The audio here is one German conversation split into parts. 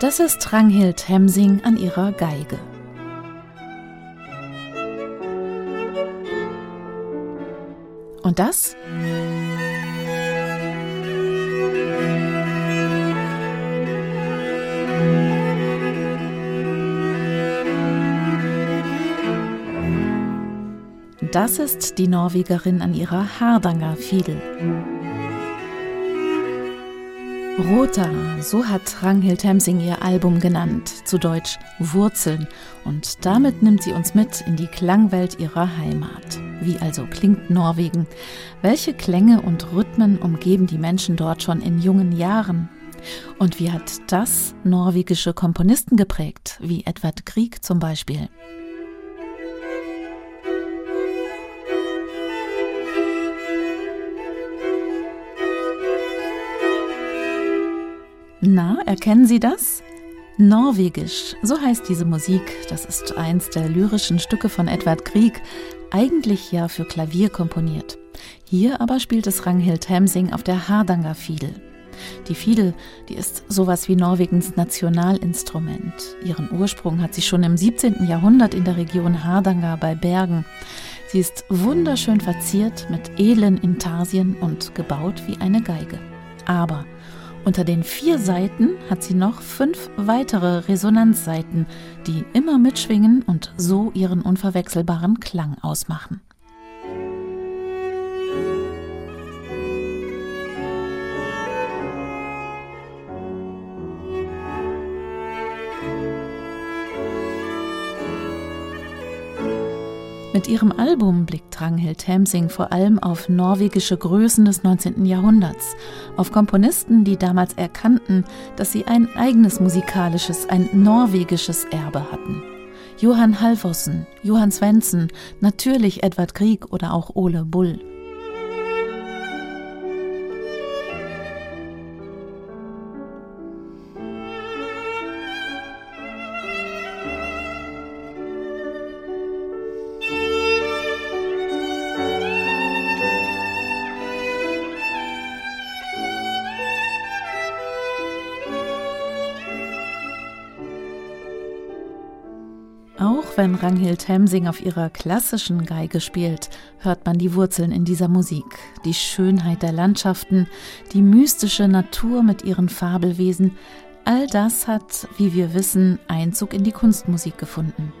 Das ist Ranghild Hemsing an ihrer Geige. Und das? Das ist die Norwegerin an ihrer Hardanger Fiedel. Rota, so hat Ranghild Hemsing ihr Album genannt, zu Deutsch Wurzeln, und damit nimmt sie uns mit in die Klangwelt ihrer Heimat. Wie also klingt Norwegen? Welche Klänge und Rhythmen umgeben die Menschen dort schon in jungen Jahren? Und wie hat das norwegische Komponisten geprägt, wie Edvard Grieg zum Beispiel? Na, erkennen Sie das? Norwegisch, so heißt diese Musik. Das ist eins der lyrischen Stücke von Edvard Grieg, eigentlich ja für Klavier komponiert. Hier aber spielt es Ranghild Hemsing auf der Hardanger Fiedel. Die Fiedel, die ist sowas wie Norwegens Nationalinstrument. Ihren Ursprung hat sie schon im 17. Jahrhundert in der Region Hardanger bei Bergen. Sie ist wunderschön verziert mit edlen Intarsien und gebaut wie eine Geige. Aber unter den vier Seiten hat sie noch fünf weitere Resonanzseiten, die immer mitschwingen und so ihren unverwechselbaren Klang ausmachen. Mit ihrem Album blickt Ranghild Hemsing vor allem auf norwegische Größen des 19. Jahrhunderts, auf Komponisten, die damals erkannten, dass sie ein eigenes musikalisches, ein norwegisches Erbe hatten. Johann Halvorsen, Johann Svensson, natürlich Edvard Grieg oder auch Ole Bull. Auch wenn Ranghild Hemsing auf ihrer klassischen Geige spielt, hört man die Wurzeln in dieser Musik. Die Schönheit der Landschaften, die mystische Natur mit ihren Fabelwesen, all das hat, wie wir wissen, Einzug in die Kunstmusik gefunden.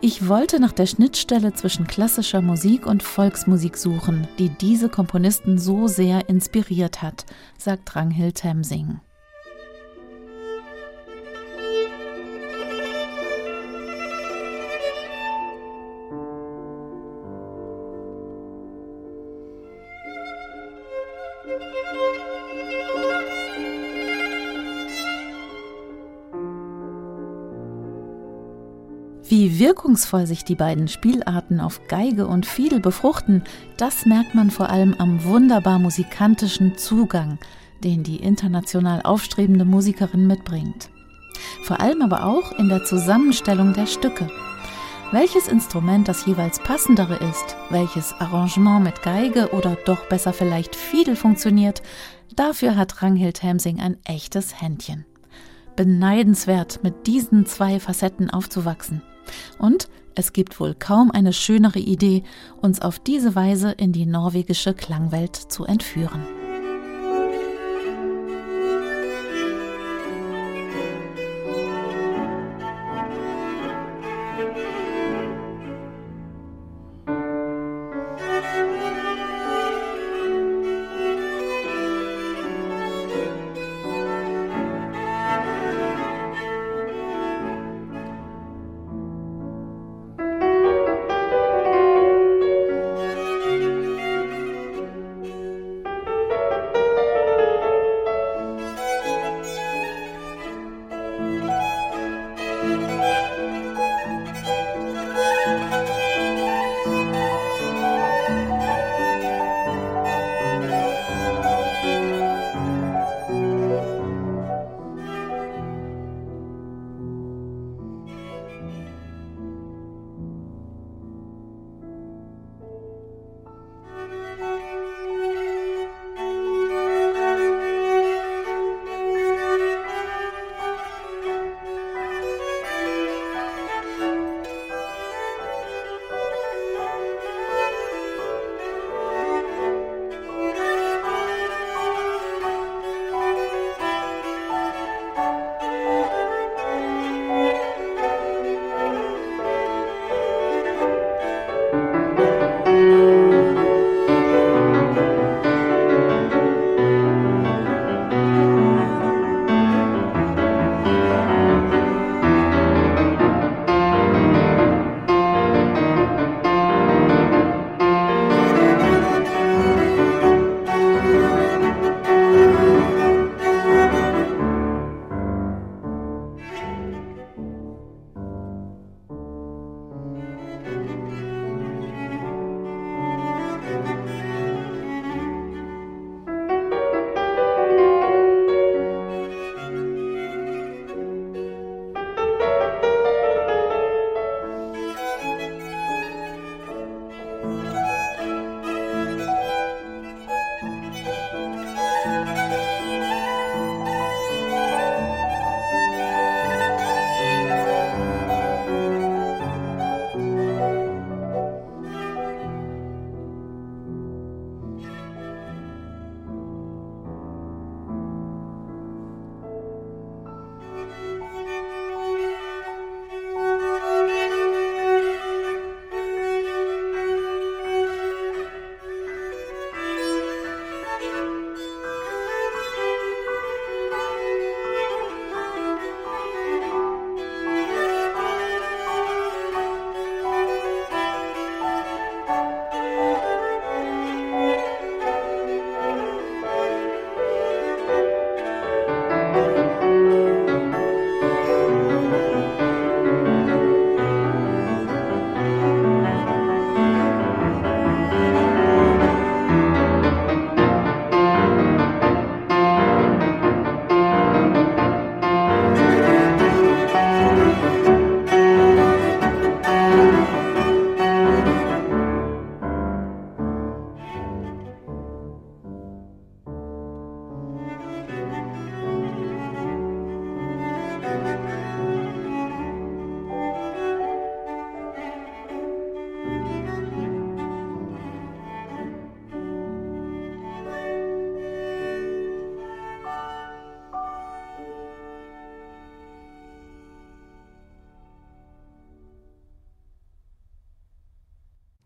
Ich wollte nach der Schnittstelle zwischen klassischer Musik und Volksmusik suchen, die diese Komponisten so sehr inspiriert hat, sagt Ranghild Hemsing. Wie wirkungsvoll sich die beiden Spielarten auf Geige und Fiedel befruchten, das merkt man vor allem am wunderbar musikantischen Zugang, den die international aufstrebende Musikerin mitbringt. Vor allem aber auch in der Zusammenstellung der Stücke. Welches Instrument das jeweils passendere ist, welches Arrangement mit Geige oder doch besser vielleicht Fiedel funktioniert, dafür hat Ranghild Hemsing ein echtes Händchen. Beneidenswert, mit diesen zwei Facetten aufzuwachsen. Und es gibt wohl kaum eine schönere Idee, uns auf diese Weise in die norwegische Klangwelt zu entführen.